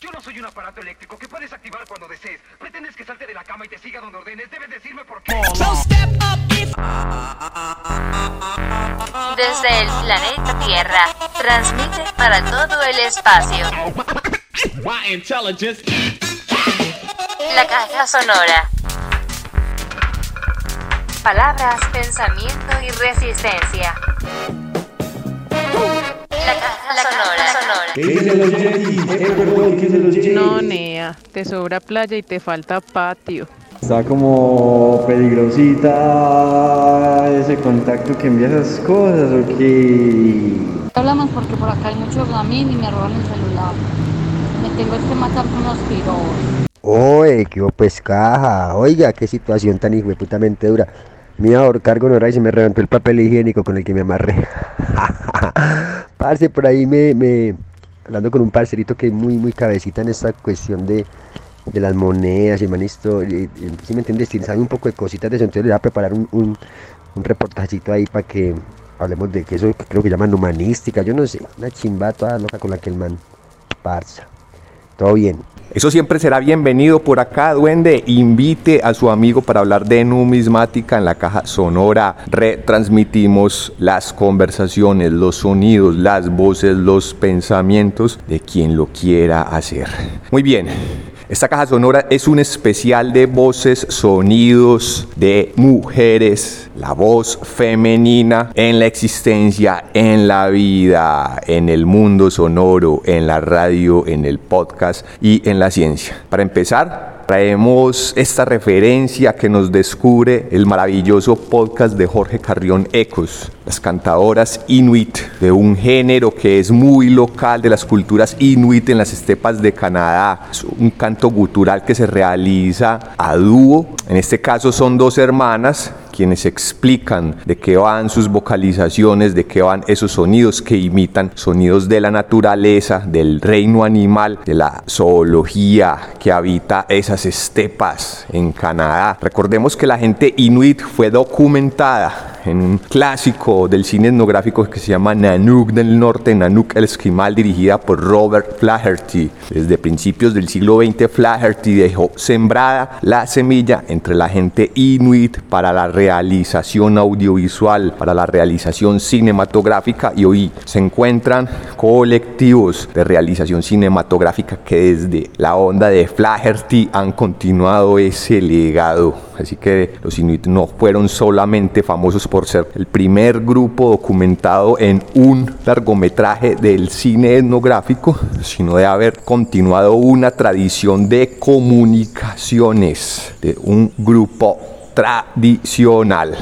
Yo no soy un aparato eléctrico que puedes activar cuando desees. Pretendes que salte de la cama y te siga donde ordenes. Debes decirme por qué. Desde el planeta Tierra, transmite para todo el espacio. La caja sonora. Palabras, pensamiento y resistencia. La caja sonora. sonora. ¿Qué dicen los Yetis? Eh, perdón, ¿qué dicen los Yetis? No, Nea, te sobra playa y te falta patio. Está como peligrosita ese contacto que envía esas cosas, ¿o qué? Hablamos porque por acá hay mucho gamín y me roban el celular. Me tengo que matar con los pirobos. Oye, qué pues caja. Oiga, qué situación tan hijueputamente dura. Me iba a ahorcar y se me reventó el papel higiénico con el que me amarré. Parce, por ahí me, me. Hablando con un parcerito que es muy, muy cabecita en esta cuestión de, de las monedas y manisto. Si me entiendes, sabe un poco de cositas de eso. Entonces le voy a preparar un, un, un reportajito ahí para que hablemos de que eso creo que llaman humanística. Yo no sé, una chimba toda loca con la que el man parza. Todo bien. Eso siempre será bienvenido por acá, duende. Invite a su amigo para hablar de numismática en la caja sonora. Retransmitimos las conversaciones, los sonidos, las voces, los pensamientos de quien lo quiera hacer. Muy bien. Esta caja sonora es un especial de voces, sonidos de mujeres, la voz femenina en la existencia, en la vida, en el mundo sonoro, en la radio, en el podcast y en la ciencia. Para empezar, traemos esta referencia que nos descubre el maravilloso podcast de Jorge Carrión Ecos, las cantadoras inuit, de un género que es muy local de las culturas inuit en las estepas de Canadá. Es un canto gutural que se realiza a dúo, en este caso son dos hermanas quienes explican de qué van sus vocalizaciones, de qué van esos sonidos que imitan sonidos de la naturaleza, del reino animal, de la zoología que habita esas estepas en Canadá. Recordemos que la gente inuit fue documentada en un clásico del cine etnográfico que se llama Nanook del Norte, Nanook el Esquimal, dirigida por Robert Flaherty. Desde principios del siglo XX, Flaherty dejó sembrada la semilla entre la gente inuit para la realización audiovisual, para la realización cinematográfica y hoy se encuentran colectivos de realización cinematográfica que desde la onda de Flaherty han continuado ese legado. Así que los inuit no fueron solamente famosos por ser el primer grupo documentado en un largometraje del cine etnográfico, sino de haber continuado una tradición de comunicaciones de un grupo tradicional.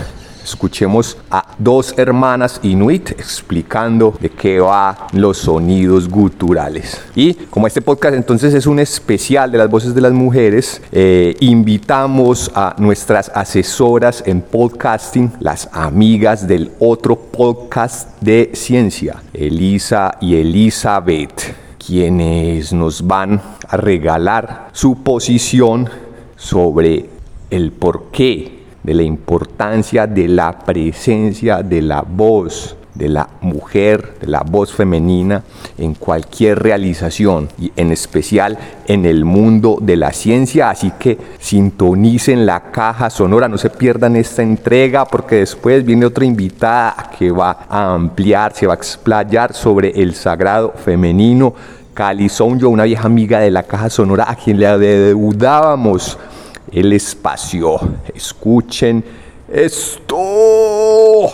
Escuchemos a dos hermanas inuit explicando de qué va los sonidos guturales. Y como este podcast entonces es un especial de las voces de las mujeres, eh, invitamos a nuestras asesoras en podcasting, las amigas del otro podcast de ciencia, Elisa y Elizabeth, quienes nos van a regalar su posición sobre el porqué de la importancia de la presencia de la voz de la mujer, de la voz femenina en cualquier realización y en especial en el mundo de la ciencia. Así que sintonicen la caja sonora, no se pierdan esta entrega porque después viene otra invitada que va a ampliar, se va a explayar sobre el sagrado femenino. Cali Sonjo, una vieja amiga de la caja sonora a quien le adeudábamos el espacio. Escuchen esto.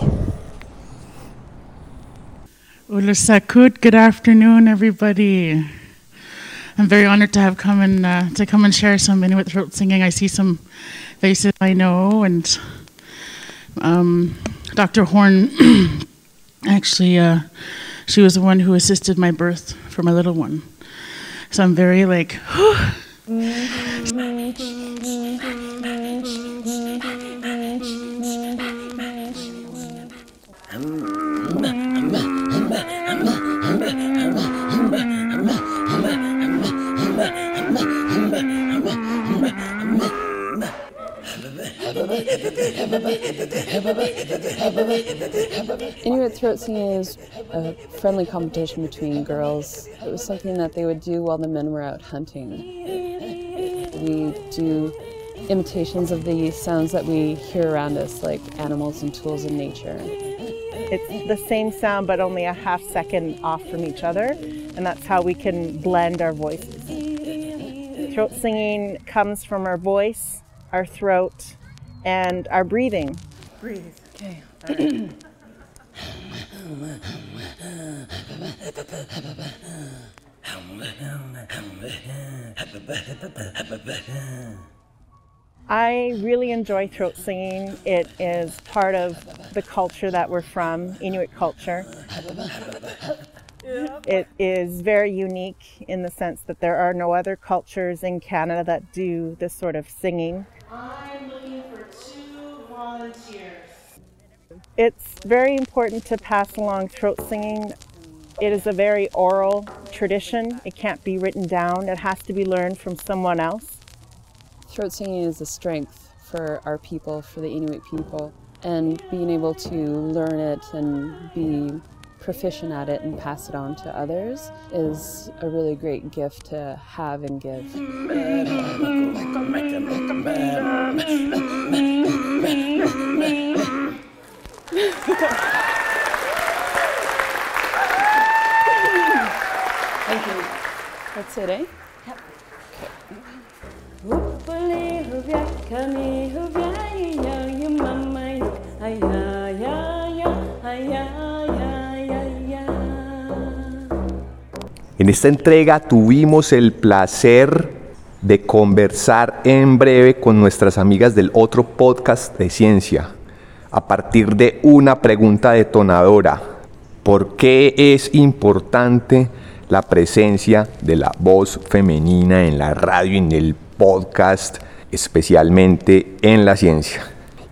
Ulasakut, good afternoon, everybody. I'm very honored to have come and uh, to come and share some Inuit throat singing. I see some faces I know, and um, Dr. Horn, actually, uh, she was the one who assisted my birth for my little one. So I'm very like. Inuit throat singing is a friendly competition between girls. It was something that they would do while the men were out hunting. We do imitations of the sounds that we hear around us, like animals and tools in nature. It's the same sound, but only a half second off from each other, and that's how we can blend our voices. Throat singing comes from our voice, our throat, and our breathing. Breathe. Okay. I really enjoy throat singing. It is part of the culture that we're from, Inuit culture. It is very unique in the sense that there are no other cultures in Canada that do this sort of singing. I'm looking for two volunteers. It's very important to pass along throat singing. It is a very oral tradition. It can't be written down. It has to be learned from someone else. Throat singing is a strength for our people, for the Inuit people, and being able to learn it and be proficient at it and pass it on to others is a really great gift to have and give. Thank you. That's it, eh? En esta entrega tuvimos el placer de conversar en breve con nuestras amigas del otro podcast de ciencia, a partir de una pregunta detonadora. ¿Por qué es importante la presencia de la voz femenina en la radio, en el podcast, especialmente en la ciencia?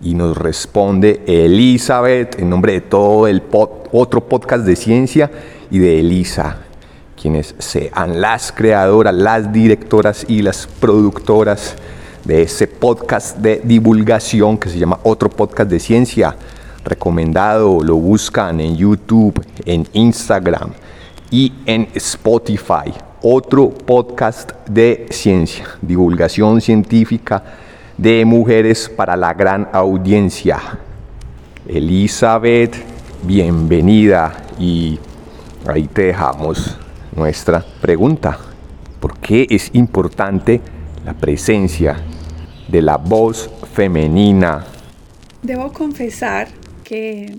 Y nos responde Elizabeth en nombre de todo el otro podcast de ciencia y de Elisa, quienes sean las creadoras, las directoras y las productoras de ese podcast de divulgación que se llama Otro Podcast de Ciencia. Recomendado, lo buscan en YouTube, en Instagram y en Spotify. Otro podcast de ciencia, divulgación científica de mujeres para la gran audiencia. Elizabeth, bienvenida y ahí te dejamos nuestra pregunta. ¿Por qué es importante la presencia de la voz femenina? Debo confesar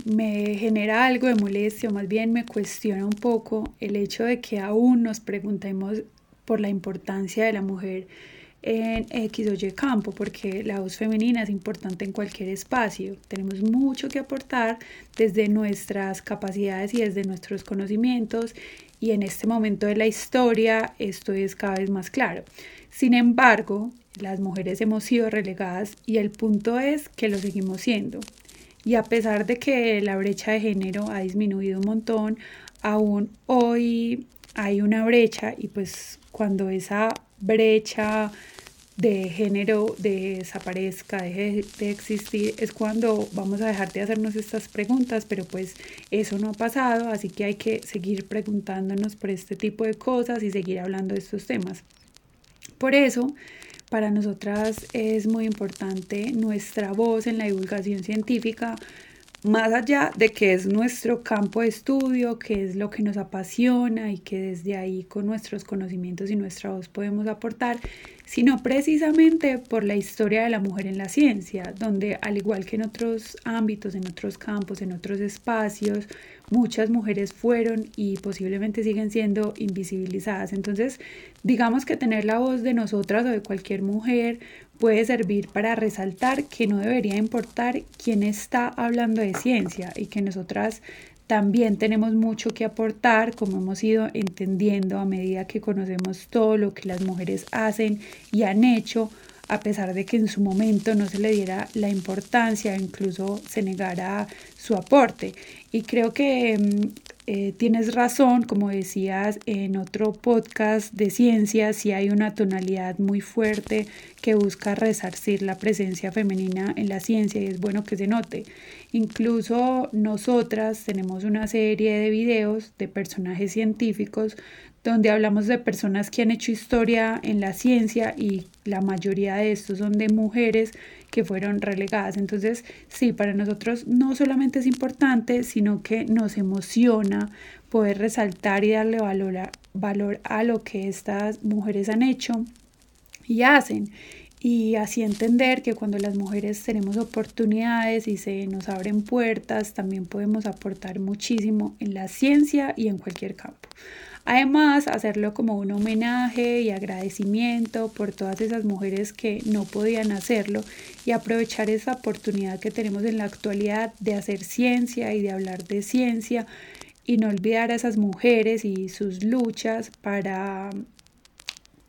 me genera algo de molestia, o más bien me cuestiona un poco el hecho de que aún nos preguntemos por la importancia de la mujer en X o Y campo, porque la voz femenina es importante en cualquier espacio. Tenemos mucho que aportar desde nuestras capacidades y desde nuestros conocimientos y en este momento de la historia esto es cada vez más claro. Sin embargo, las mujeres hemos sido relegadas y el punto es que lo seguimos siendo. Y a pesar de que la brecha de género ha disminuido un montón, aún hoy hay una brecha y pues cuando esa brecha de género desaparezca, deje de existir, es cuando vamos a dejar de hacernos estas preguntas, pero pues eso no ha pasado, así que hay que seguir preguntándonos por este tipo de cosas y seguir hablando de estos temas. Por eso, para nosotras es muy importante nuestra voz en la divulgación científica, más allá de que es nuestro campo de estudio, que es lo que nos apasiona y que desde ahí con nuestros conocimientos y nuestra voz podemos aportar, sino precisamente por la historia de la mujer en la ciencia, donde al igual que en otros ámbitos, en otros campos, en otros espacios, muchas mujeres fueron y posiblemente siguen siendo invisibilizadas. Entonces, digamos que tener la voz de nosotras o de cualquier mujer puede servir para resaltar que no debería importar quién está hablando de ciencia y que nosotras también tenemos mucho que aportar, como hemos ido entendiendo a medida que conocemos todo lo que las mujeres hacen y han hecho, a pesar de que en su momento no se le diera la importancia, incluso se negara su aporte. Y creo que eh, tienes razón, como decías en otro podcast de ciencia, si hay una tonalidad muy fuerte que busca resarcir la presencia femenina en la ciencia y es bueno que se note. Incluso nosotras tenemos una serie de videos de personajes científicos donde hablamos de personas que han hecho historia en la ciencia y la mayoría de estos son de mujeres que fueron relegadas. Entonces, sí, para nosotros no solamente es importante, sino que nos emociona poder resaltar y darle valor a, valor a lo que estas mujeres han hecho y hacen. Y así entender que cuando las mujeres tenemos oportunidades y se nos abren puertas, también podemos aportar muchísimo en la ciencia y en cualquier campo. Además, hacerlo como un homenaje y agradecimiento por todas esas mujeres que no podían hacerlo y aprovechar esa oportunidad que tenemos en la actualidad de hacer ciencia y de hablar de ciencia y no olvidar a esas mujeres y sus luchas para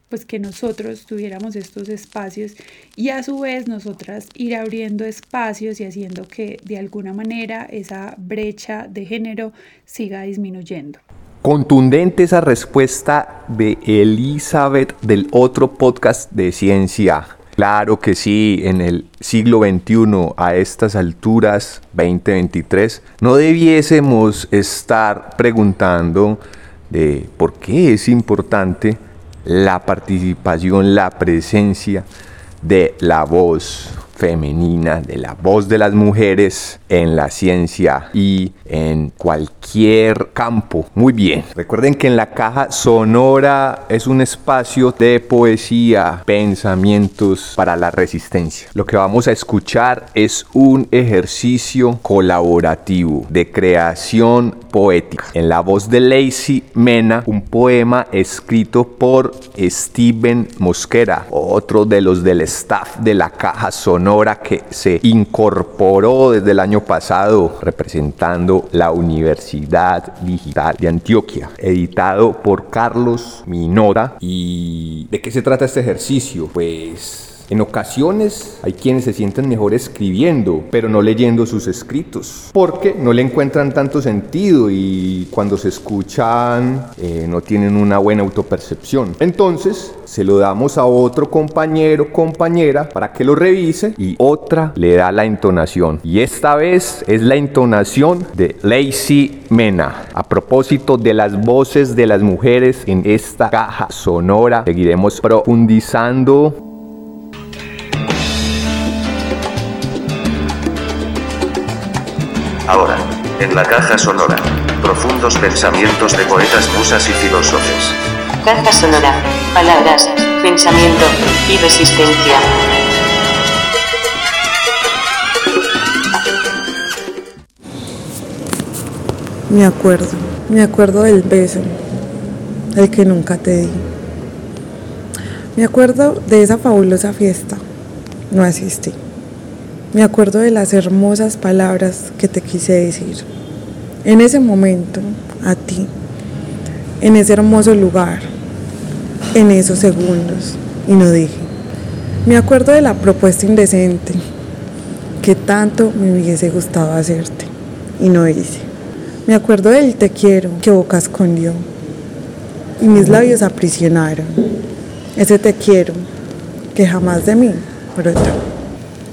pues que nosotros tuviéramos estos espacios y a su vez nosotras ir abriendo espacios y haciendo que de alguna manera esa brecha de género siga disminuyendo. Contundente esa respuesta de Elizabeth del otro podcast de ciencia. Claro que sí, en el siglo XXI, a estas alturas, 2023, no debiésemos estar preguntando de por qué es importante la participación, la presencia de la voz femenina, de la voz de las mujeres en la ciencia y en cualquier campo. Muy bien. Recuerden que en la caja sonora es un espacio de poesía, pensamientos para la resistencia. Lo que vamos a escuchar es un ejercicio colaborativo de creación poética. En la voz de Lacey Mena, un poema escrito por Steven Mosquera, otro de los del staff de la caja sonora que se incorporó desde el año pasado representando la Universidad Digital de Antioquia, editado por Carlos Minora. ¿Y de qué se trata este ejercicio? Pues en ocasiones hay quienes se sienten mejor escribiendo, pero no leyendo sus escritos, porque no le encuentran tanto sentido y cuando se escuchan eh, no tienen una buena autopercepción. Entonces se lo damos a otro compañero, compañera, para que lo revise y otra le da la entonación. Y esta vez es la entonación de Lacey Mena. A propósito de las voces de las mujeres en esta caja sonora, seguiremos profundizando Ahora, en la caja sonora, profundos pensamientos de poetas, musas y filósofos. Caja sonora, palabras, pensamiento y resistencia. Me acuerdo, me acuerdo del beso, el que nunca te di. Me acuerdo de esa fabulosa fiesta. No asistí. Me acuerdo de las hermosas palabras que te quise decir. En ese momento, a ti, en ese hermoso lugar, en esos segundos, y no dije. Me acuerdo de la propuesta indecente que tanto me hubiese gustado hacerte, y no hice. Me acuerdo del te quiero que boca escondió, y mis labios aprisionaron. Ese te quiero que jamás de mí brotó.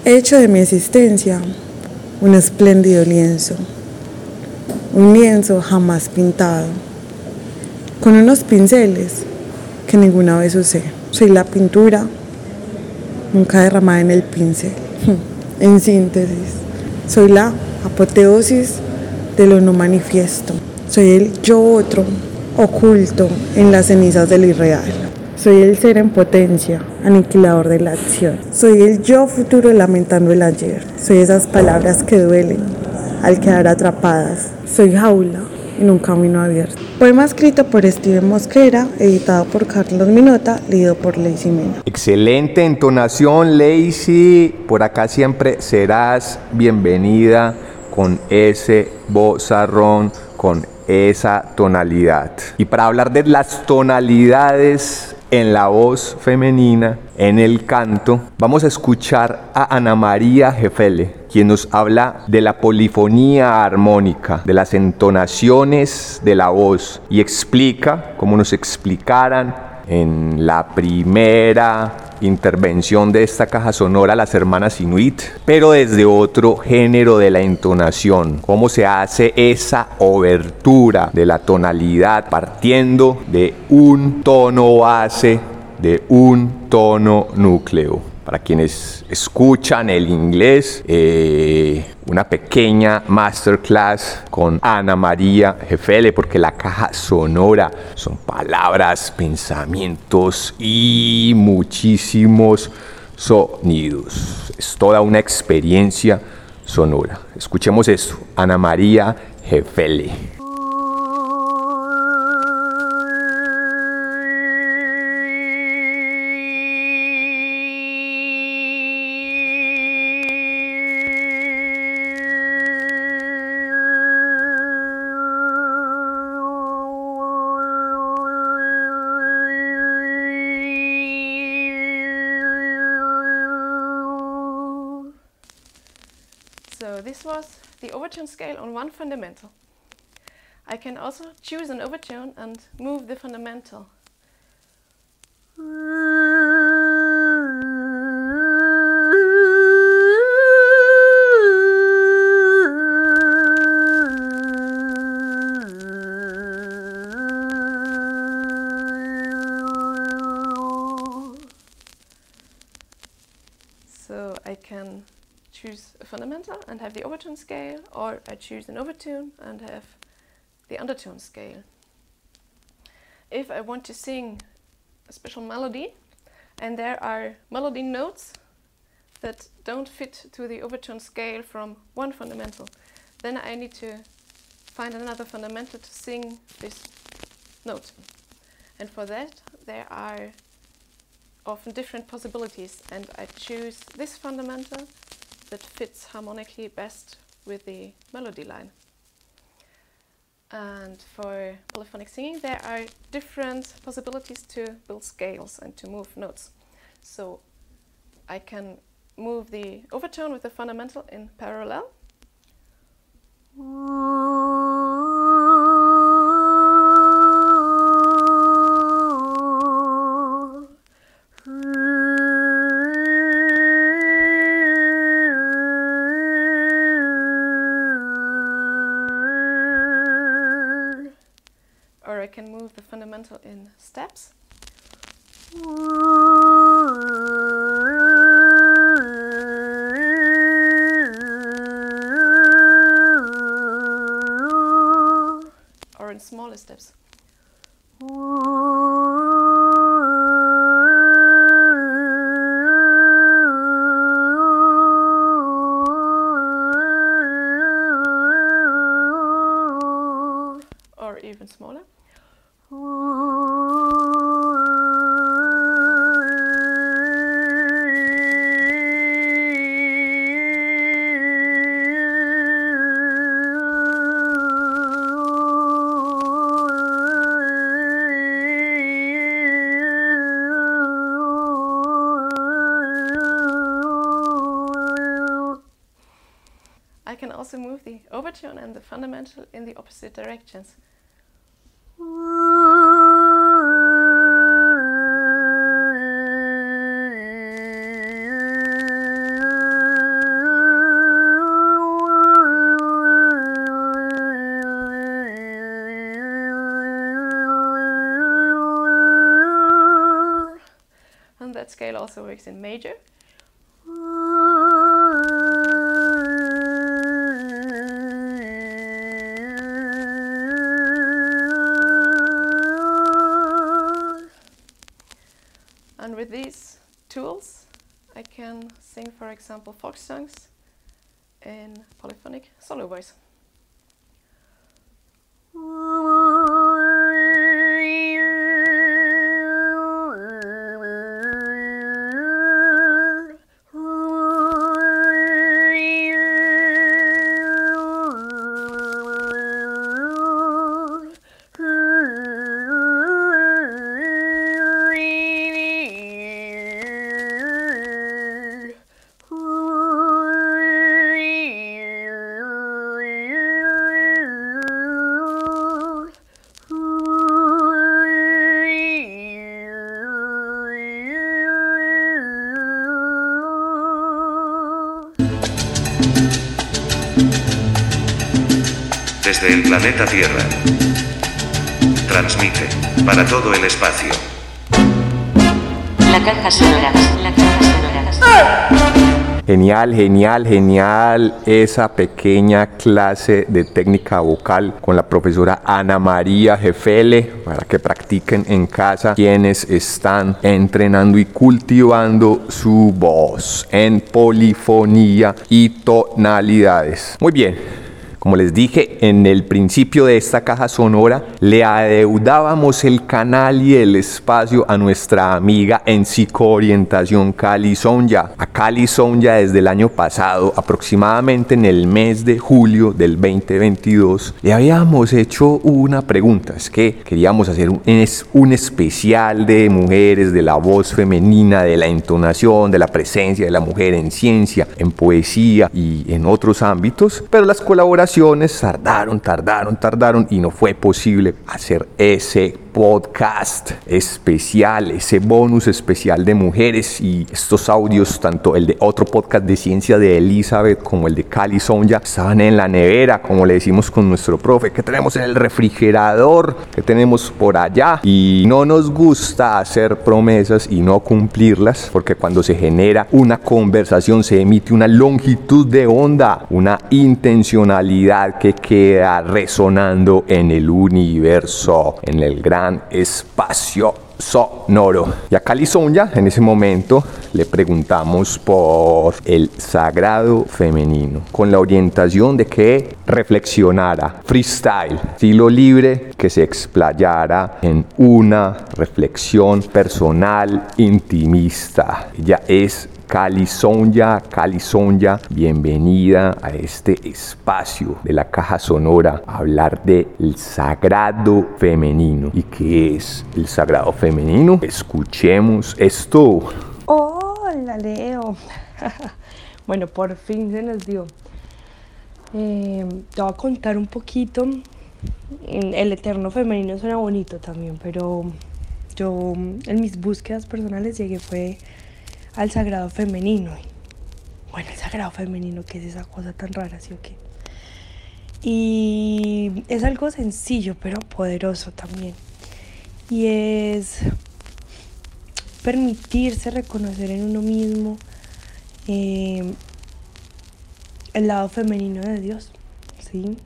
He hecho de mi existencia un espléndido lienzo, un lienzo jamás pintado, con unos pinceles que ninguna vez usé. Soy la pintura nunca derramada en el pincel. En síntesis, soy la apoteosis de lo no manifiesto. Soy el yo otro oculto en las cenizas del irreal. Soy el ser en potencia, aniquilador de la acción. Soy el yo futuro lamentando el ayer. Soy esas palabras que duelen al quedar atrapadas. Soy jaula en un camino abierto. Poema escrito por Steven Mosquera, editado por Carlos Minota, leído por Lacey Mena. Excelente entonación, Lacey. Por acá siempre serás bienvenida con ese vozarrón, con esa tonalidad. Y para hablar de las tonalidades en la voz femenina, en el canto, vamos a escuchar a Ana María Jefele. quien nos habla de la polifonía armónica, de las entonaciones de la voz y explica, como nos explicaran en la primera intervención de esta caja sonora las hermanas Inuit, pero desde otro género de la entonación, cómo se hace esa obertura de la tonalidad partiendo de un tono base, de un tono núcleo para quienes escuchan el inglés, eh, una pequeña masterclass con Ana María Jefele, porque la caja sonora son palabras, pensamientos y muchísimos sonidos. Es toda una experiencia sonora. Escuchemos esto, Ana María Jefele. This was the overtone scale on one fundamental. I can also choose an overtone and move the fundamental. Scale, or I choose an overtone and have the undertone scale. If I want to sing a special melody, and there are melody notes that don't fit to the overtone scale from one fundamental, then I need to find another fundamental to sing this note. And for that, there are often different possibilities, and I choose this fundamental that fits harmonically best with the melody line. And for polyphonic singing, there are different possibilities to build scales and to move notes. So I can move the overtone with the fundamental in parallel. Fundamental in steps. Or in smaller steps. Or even smaller. Overtone and the fundamental in the opposite directions. And that scale also works in major. For example, folk songs in polyphonic solo voice. Desde el planeta Tierra. Transmite para todo el espacio. La caja sonora. La caja sonora. Genial, genial, genial esa pequeña clase de técnica vocal con la profesora Ana María Jefele para que practiquen en casa quienes están entrenando y cultivando su voz en polifonía y tonalidades. Muy bien. Como les dije en el principio de esta caja sonora, le adeudábamos el canal y el espacio a nuestra amiga en psicoorientación Cali Sonja. A Cali Sonja desde el año pasado, aproximadamente en el mes de julio del 2022, le habíamos hecho una pregunta. Es que queríamos hacer un, un especial de mujeres, de la voz femenina, de la entonación, de la presencia de la mujer en ciencia, en poesía y en otros ámbitos, pero las colaboraciones tardaron, tardaron, tardaron y no fue posible hacer ese podcast especial, ese bonus especial de mujeres y estos audios, tanto el de otro podcast de ciencia de Elizabeth como el de Cali Sonja, estaban en la nevera, como le decimos con nuestro profe, que tenemos en el refrigerador, que tenemos por allá y no nos gusta hacer promesas y no cumplirlas, porque cuando se genera una conversación se emite una longitud de onda, una intencionalidad que queda resonando en el universo, en el gran espacio sonoro. Y a Cali Sonja, en ese momento, le preguntamos por el sagrado femenino, con la orientación de que reflexionara, freestyle, estilo libre, que se explayara en una reflexión personal, intimista. Ella es Cali Sonja, Cali Sonja, bienvenida a este espacio de la caja sonora a hablar del sagrado femenino. ¿Y qué es el sagrado femenino? Escuchemos esto. Hola Leo. bueno, por fin se nos dio. Eh, te voy a contar un poquito. El eterno femenino suena bonito también, pero yo en mis búsquedas personales llegué fue al sagrado femenino. Bueno, el sagrado femenino, ¿qué es esa cosa tan rara, sí o qué? Y es algo sencillo, pero poderoso también. Y es permitirse reconocer en uno mismo eh, el lado femenino de Dios, ¿sí?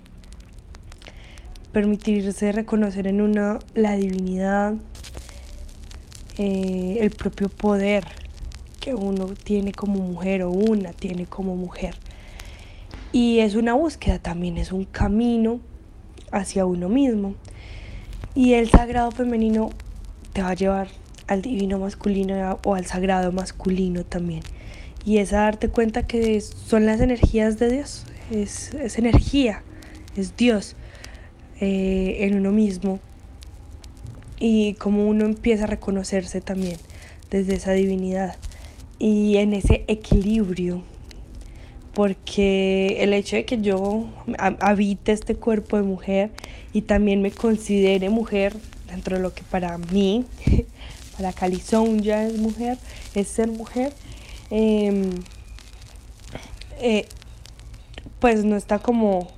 Permitirse reconocer en uno la divinidad, eh, el propio poder que uno tiene como mujer o una tiene como mujer. Y es una búsqueda también, es un camino hacia uno mismo. Y el sagrado femenino te va a llevar al divino masculino o al sagrado masculino también. Y es darte cuenta que son las energías de Dios, es, energía, es Dios eh, en uno mismo. Y como uno empieza a reconocerse también desde esa divinidad y en ese equilibrio, porque el hecho de que yo habite este cuerpo de mujer y también me considere mujer dentro de lo que para mí, para Calizón ya es mujer, es ser mujer, em, eh, pues no está como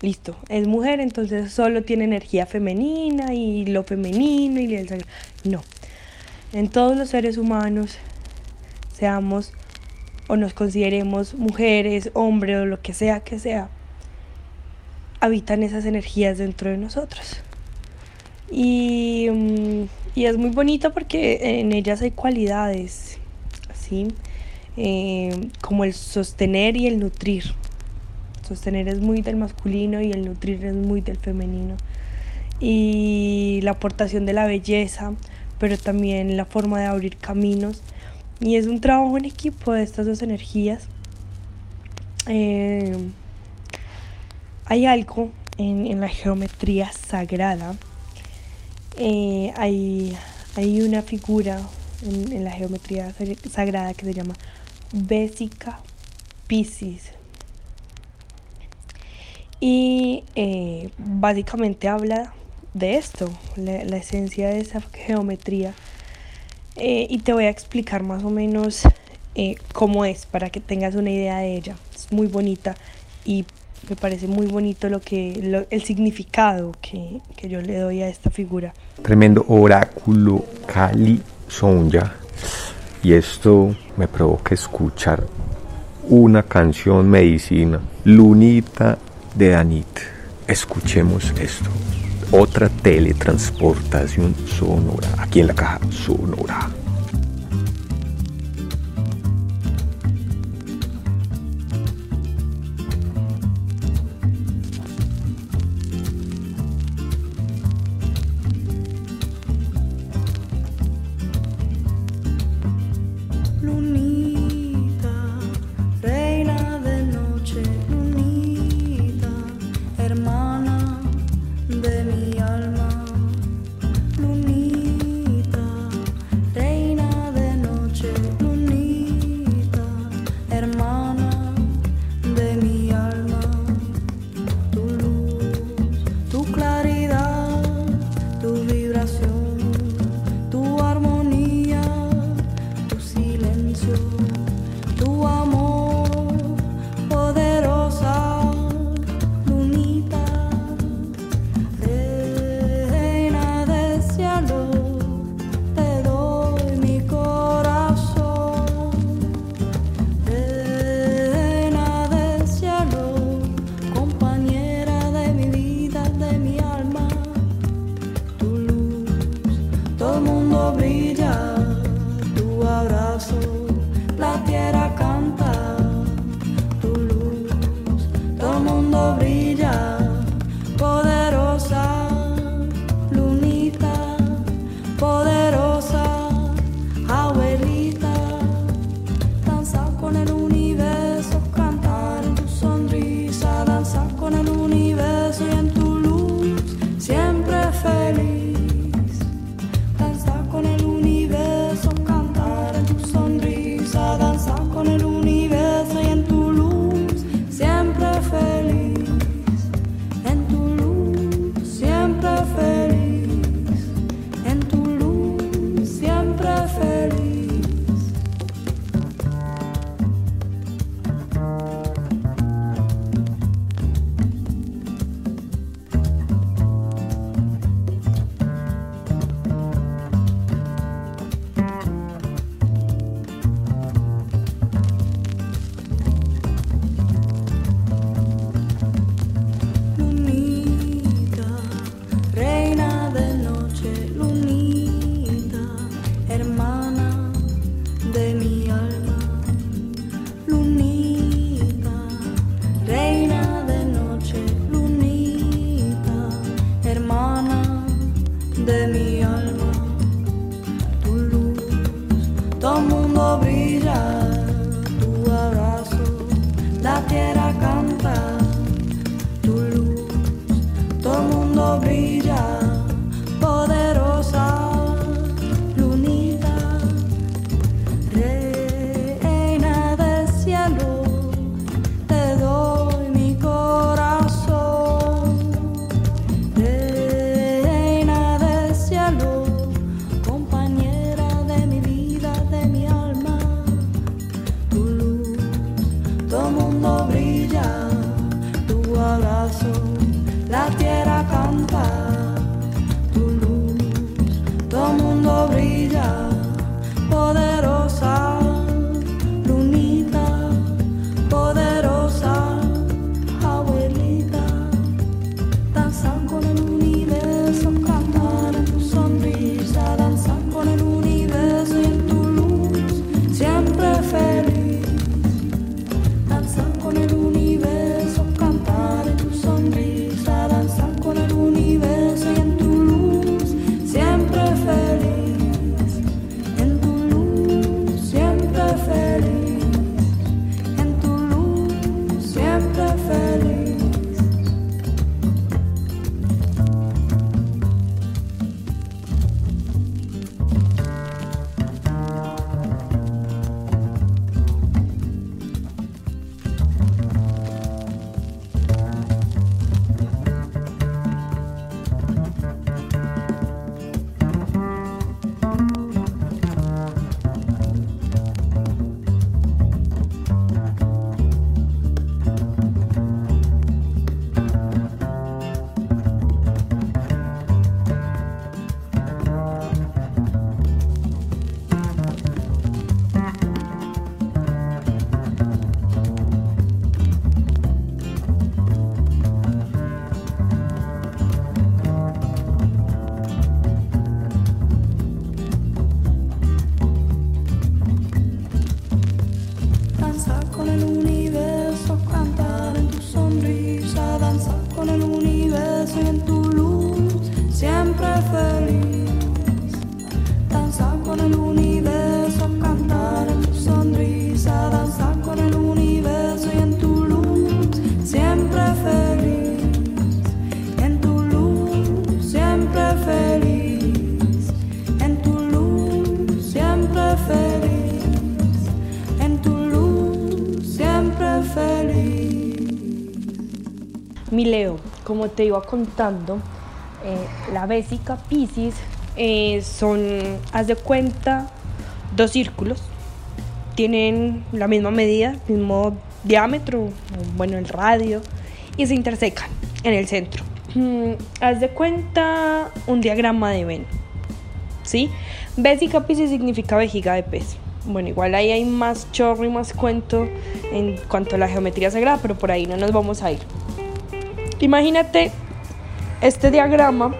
listo, es mujer, entonces solo tiene energía femenina y lo femenino y el No, en todos los seres humanos seamos o nos consideremos mujeres, hombres o lo que sea que sea, habitan esas energías dentro de nosotros. Y, mm, es muy bonito porque en ellas hay cualidades, ¿sí? Eh, como el sostener y el nutrir. Sostener es muy del masculino y el nutrir es muy del femenino. Y la aportación de la belleza, pero también la forma de abrir caminos y es un trabajo en equipo de estas dos energías. Eh, hay algo en, la geometría sagrada. Eh, hay, hay, una figura en, la geometría sagrada que se llama Vésica Piscis. Y eh, básicamente habla de esto, la esencia de esa geometría eh, y te voy a explicar más o menos eh, cómo es para que tengas una idea de ella. Es muy bonita y me parece muy bonito lo que, el significado que, que yo le doy a esta figura. Tremendo oráculo Kali Sonja. Y esto me provoca escuchar una canción medicina, Lunita de Danit. Escuchemos esto. Otra teletransportación sonora, aquí en la caja sonora. Mi Leo, como te iba contando, eh, la Bésica Piscis eh, son, haz de cuenta, dos círculos. Tienen la misma medida, mismo diámetro, bueno, el radio, y se intersecan en el centro. Mm, haz de cuenta un diagrama de Venn. ¿Sí? Bésica Piscis significa vejiga de pez. Bueno, igual ahí hay más chorro y más cuento en cuanto a la geometría sagrada, pero por ahí no nos vamos a ir. Imagínate este diagrama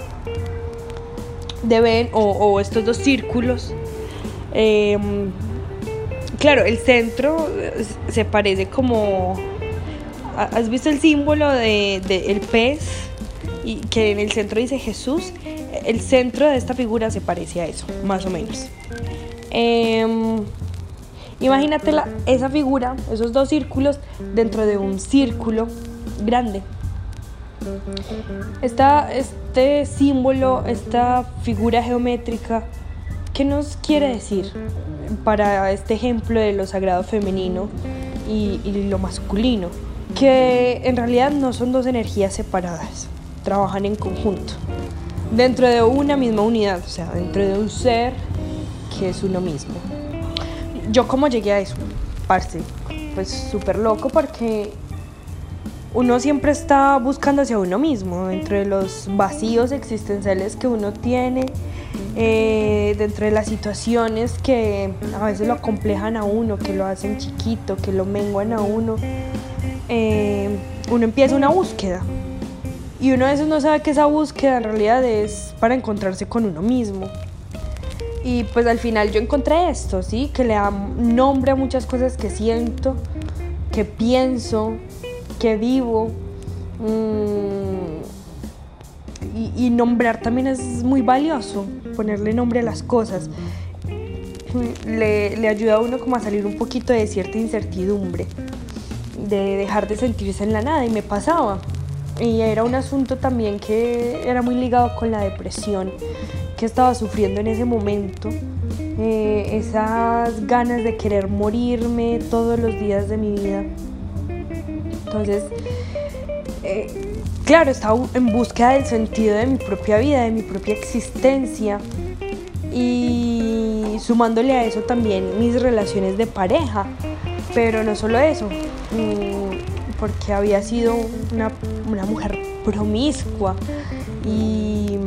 de Venn o, estos dos círculos. Eh, claro, el centro se parece como... ¿Has visto el símbolo del de, el pez? Y que en el centro dice Jesús. El centro de esta figura se parece a eso, más o menos. Eh, imagínate la, esa figura, esos dos círculos, dentro de un círculo grande. Esta, este símbolo, esta figura geométrica, ¿qué nos quiere decir para este ejemplo de lo sagrado femenino y, lo masculino? Que en realidad no son dos energías separadas, trabajan en conjunto, dentro de una misma unidad, o sea, dentro de un ser que es uno mismo. Yo como llegué a eso, parce, pues súper loco porque uno siempre está buscando hacia uno mismo, dentro de los vacíos existenciales que uno tiene, eh, dentro de las situaciones que a veces lo acomplejan a uno, que lo hacen chiquito, que lo menguan a uno, eh, uno empieza una búsqueda. Y uno a veces no sabe que esa búsqueda en realidad es para encontrarse con uno mismo. Y pues al final yo encontré esto, ¿sí? Que le da nombre a muchas cosas que siento, que pienso, que vivo. Mmm, y, nombrar también es muy valioso, ponerle nombre a las cosas. Le, le, ayuda a uno como a salir un poquito de cierta incertidumbre, de dejar de sentirse en la nada y me pasaba. Y era un asunto también que era muy ligado con la depresión que estaba sufriendo en ese momento. Eh, esas ganas de querer morirme todos los días de mi vida. Entonces, eh, claro, estaba en búsqueda del sentido de mi propia vida, de mi propia existencia. Y sumándole a eso también mis relaciones de pareja. Pero no solo eso, porque había sido una, mujer promiscua y,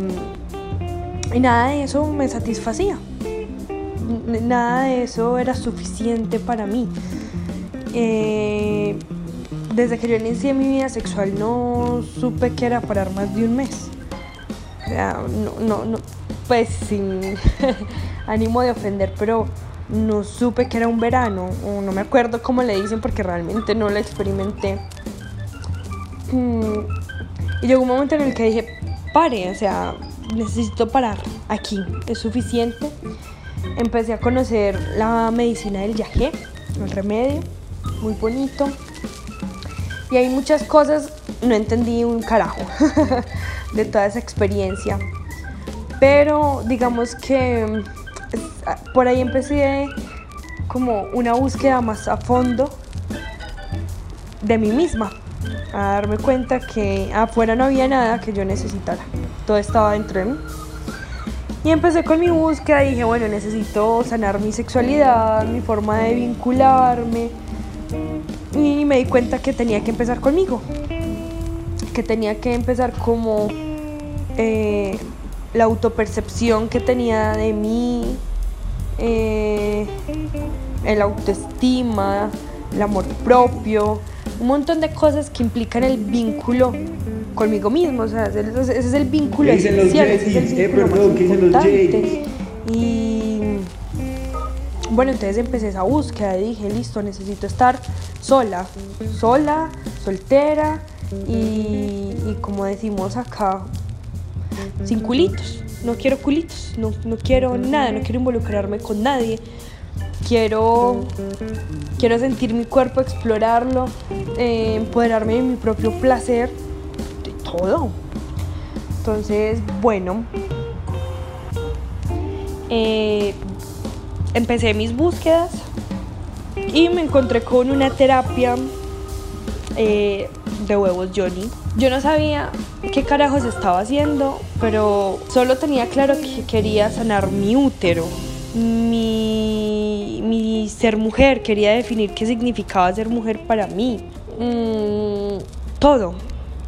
y nada de eso me satisfacía. Nada de eso era suficiente para mí. Eh, desde que yo inicié mi vida sexual no supe que era parar más de un mes. O sea, no, no, no, pues sin ánimo de ofender, pero no supe que era un verano, o no me acuerdo cómo le dicen porque realmente no lo experimenté. Y llegó un momento en el que dije, pare, o sea, necesito parar aquí, es suficiente. Empecé a conocer la medicina del yagé, el remedio, muy bonito. Y hay muchas cosas, no entendí un carajo de toda esa experiencia. Pero digamos que por ahí empecé como una búsqueda más a fondo de mí misma, a darme cuenta que afuera no había nada que yo necesitara, todo estaba dentro de mí. Y empecé con mi búsqueda y dije, bueno, necesito sanar mi sexualidad, mi forma de vincularme. Y me di cuenta que tenía que empezar conmigo, que tenía que empezar como eh, la autopercepción que tenía de mí, eh, el autoestima, el amor propio, un montón de cosas que implican el vínculo conmigo mismo, o sea, ese es el vínculo esencial, ese es el vínculo más importante. Y bueno, entonces empecé esa búsqueda y dije, listo, necesito estar sola, sola, soltera y, como decimos acá, sin culitos. No quiero culitos, no, no quiero nada, no quiero involucrarme con nadie. Quiero, quiero sentir mi cuerpo, explorarlo, eh, empoderarme de mi propio placer, de todo. Entonces, bueno, eh, empecé mis búsquedas y me encontré con una terapia eh, de huevos Johnny. Yo no sabía qué carajos estaba haciendo, pero solo tenía claro que quería sanar mi útero. Mi, ser mujer, quería definir qué significaba ser mujer para mí. Mm, todo,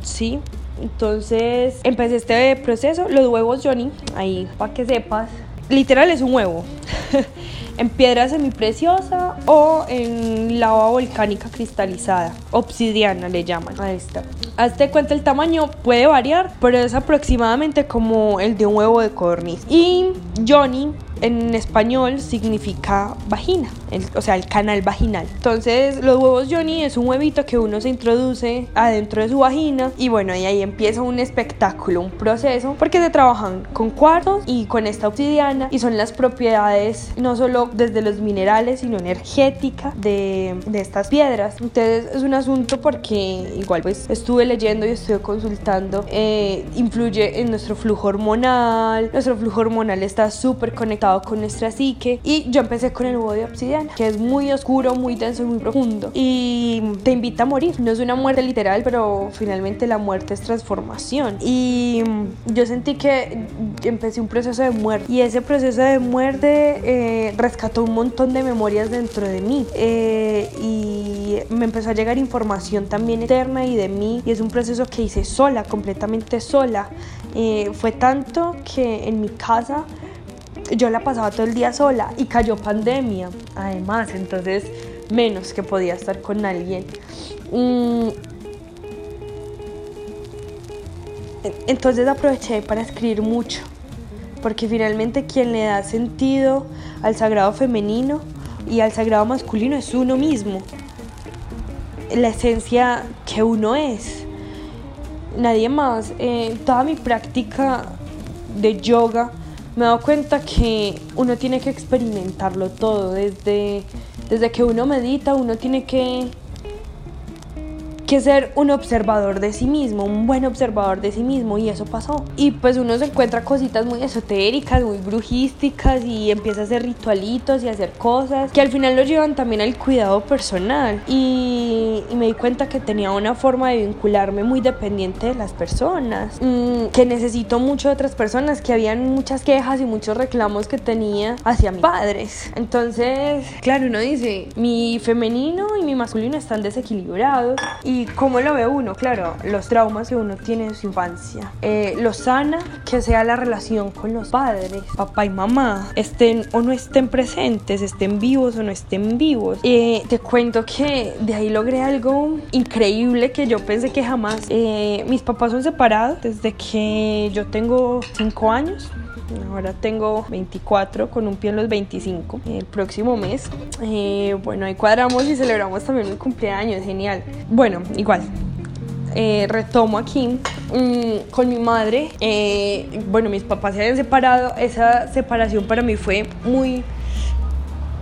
¿sí? Entonces empecé este proceso, los huevos Johnny, ahí para que sepas, literal es un huevo. en piedra semipreciosa o en lava volcánica cristalizada. Obsidiana le llaman a esta. Hazte cuenta el tamaño puede variar, pero es aproximadamente como el de un huevo de codorniz. Y Johnny en español significa vagina, o sea, el canal vaginal. Entonces, los huevos Johnny es un huevito que uno se introduce adentro de su vagina y bueno, y ahí empieza un espectáculo, un proceso, porque se trabajan con cuartos y con esta obsidiana y son las propiedades no solo desde los minerales, sino energética de, de estas piedras. Entonces, es un asunto porque igual pues estuve leyendo y estuve consultando, eh, influye en nuestro flujo hormonal, nuestro flujo hormonal está súper conectado con nuestra psique y yo empecé con el huevo de obsidiana, que es muy oscuro, muy denso y muy profundo. Y te invita a morir, no es una muerte literal, pero finalmente la muerte es transformación. Y yo sentí que empecé un proceso de muerte. Y ese proceso de muerte eh, rescató un montón de memorias dentro de mí. Eh, y me empezó a llegar información también externa y de mí. Y es un proceso que hice sola, completamente sola. Eh, fue tanto que en mi casa yo la pasaba todo el día sola y cayó pandemia, además, entonces menos que podía estar con alguien. Mm. Entonces aproveché para escribir mucho, porque finalmente quien le da sentido al sagrado femenino y al sagrado masculino es uno mismo, la esencia que uno es. Nadie más. Eh, toda mi práctica de yoga me he dado cuenta que uno tiene que experimentarlo todo. Desde, desde que uno medita, uno tiene que, que ser un observador de sí mismo, un buen observador de sí mismo, y eso pasó. Y pues uno se encuentra cositas muy esotéricas, muy brujísticas, y empieza a hacer ritualitos y a hacer cosas que al final lo llevan también al cuidado personal. Y, me di cuenta que tenía una forma de vincularme muy dependiente de las personas, mm, que necesito mucho de otras personas, que habían muchas quejas y muchos reclamos que tenía hacia mis padres. Entonces, claro, uno dice, mi femenino y mi masculino están desequilibrados. ¿Y cómo lo ve uno? Claro, los traumas que uno tiene en su infancia. Eh, lo sana que sea la relación con los padres, papá y mamá, estén o no estén presentes, estén vivos o no estén vivos. Eh, te cuento que de ahí logré algo increíble que yo pensé que jamás. Eh, mis papás son separados desde que yo tengo 5 años. Ahora tengo 24 con un pie en los 25 el próximo mes. Eh, bueno, ahí cuadramos y celebramos también mi cumpleaños, genial. Bueno, igual. eh, retomo aquí mm, con mi madre. eh, bueno, mis papás se habían separado. Esa separación para mí fue muy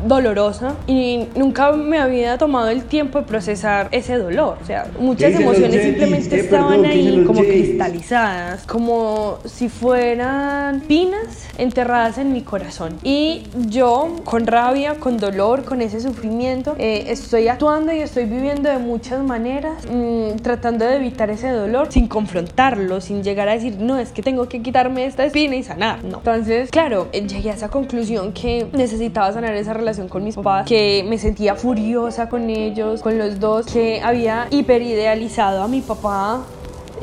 dolorosa y nunca me había tomado el tiempo de procesar ese dolor. O sea, muchas emociones simplemente ¿Qué, estaban perdón? ¿Qué ahí como Yetis? cristalizadas, como si fueran pinas enterradas en mi corazón. Y yo, con rabia, con dolor, con ese sufrimiento, eh, estoy actuando y estoy viviendo de muchas maneras, mm, tratando de evitar ese dolor sin confrontarlo, sin llegar a decir, no, es que tengo que quitarme esta espina y sanar. No. Entonces, claro, eh, llegué a esa conclusión que necesitaba sanar esa relación con mis papás, que me sentía furiosa con ellos, con los dos, que había hiperidealizado a mi papá,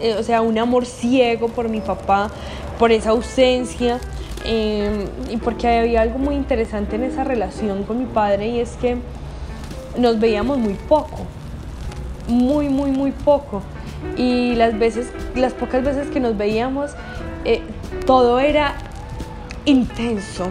eh, o sea, un amor ciego por mi papá, por esa ausencia. eh, y porque había algo muy interesante en esa relación con mi padre y es que nos veíamos muy poco, muy, muy, muy poco. Y las veces, las pocas veces que nos veíamos, eh, todo era intenso.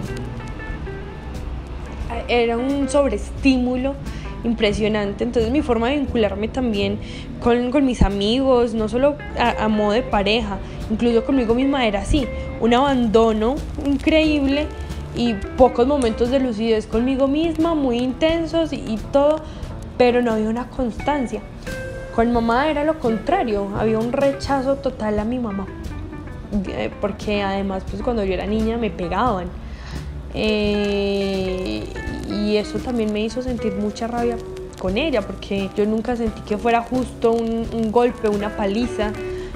Era un sobreestímulo impresionante. Entonces mi forma de vincularme también con, con mis amigos, no solo a, a modo de pareja, incluso conmigo misma era así. Un abandono increíble y pocos momentos de lucidez conmigo misma, muy intensos y, y todo, pero no había una constancia. Con mamá era lo contrario, había un rechazo total a mi mamá, eh, porque además pues cuando yo era niña me pegaban. Eh, y eso también me hizo sentir mucha rabia con ella, porque yo nunca sentí que fuera justo un, un golpe, una paliza,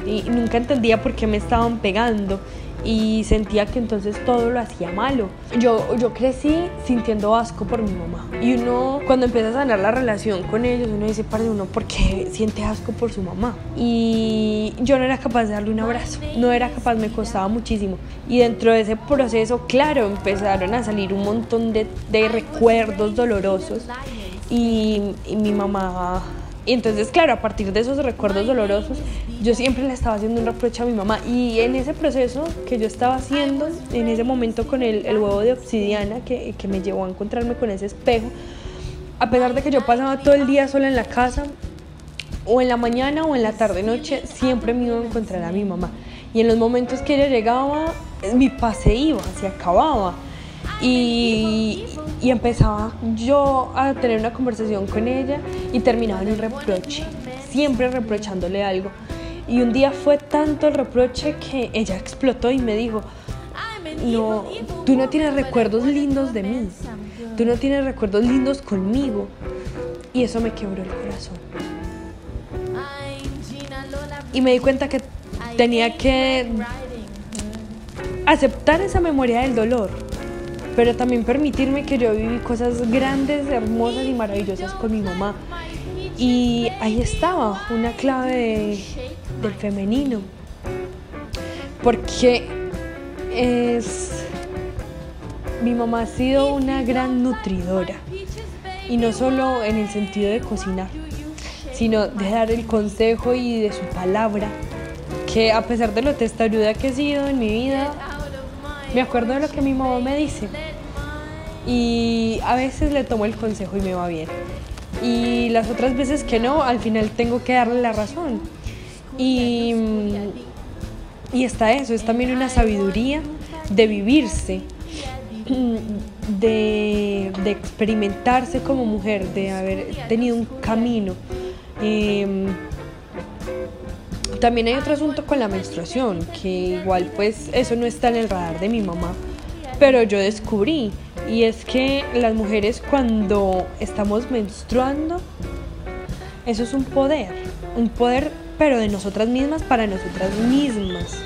y nunca entendía por qué me estaban pegando y sentía que entonces todo lo hacía malo. Yo, yo crecí sintiendo asco por mi mamá y uno cuando empieza a sanar la relación con ellos uno dice, de uno, ¿por qué siente asco por su mamá? Y yo no era capaz de darle un abrazo, no era capaz, me costaba muchísimo. Y dentro de ese proceso, claro, empezaron a salir un montón de, de recuerdos dolorosos y, y mi mamá y entonces, claro, a partir de esos recuerdos dolorosos, yo siempre le estaba haciendo un reproche a mi mamá. Y en ese proceso que yo estaba haciendo, en ese momento con el, el huevo de obsidiana que, que me llevó a encontrarme con ese espejo, a pesar de que yo pasaba todo el día sola en la casa, o en la mañana o en la tarde noche, siempre me iba a encontrar a mi mamá. Y en los momentos que ella llegaba, mi paz se iba, se acababa. Y, empezaba yo a tener una conversación con ella y terminaba en un reproche, siempre reprochándole algo. Y un día fue tanto el reproche que ella explotó y me dijo, no, tú no tienes recuerdos lindos de mí, tú no tienes recuerdos lindos conmigo. Y eso me quebró el corazón. Y me di cuenta que tenía que aceptar esa memoria del dolor, pero también permitirme que yo viví cosas grandes, hermosas y maravillosas con mi mamá. Y ahí estaba una clave de- del femenino, porque es mi mamá ha sido una gran nutridora y no solo en el sentido de cocinar, sino de dar el consejo y de su palabra, que a pesar de lo testaruda que he sido en mi vida, me acuerdo de lo que mi mamá me dice y a veces le tomo el consejo y me va bien. Y las otras veces que no, al final tengo que darle la razón. Y, y está eso, es también una sabiduría de vivirse, de, de experimentarse como mujer, de haber tenido un camino. Em, también hay otro asunto con la menstruación, que igual pues eso no está en el radar de mi mamá, pero yo descubrí, y es que las mujeres cuando estamos menstruando, eso es un poder, un poder pero de nosotras mismas para nosotras mismas,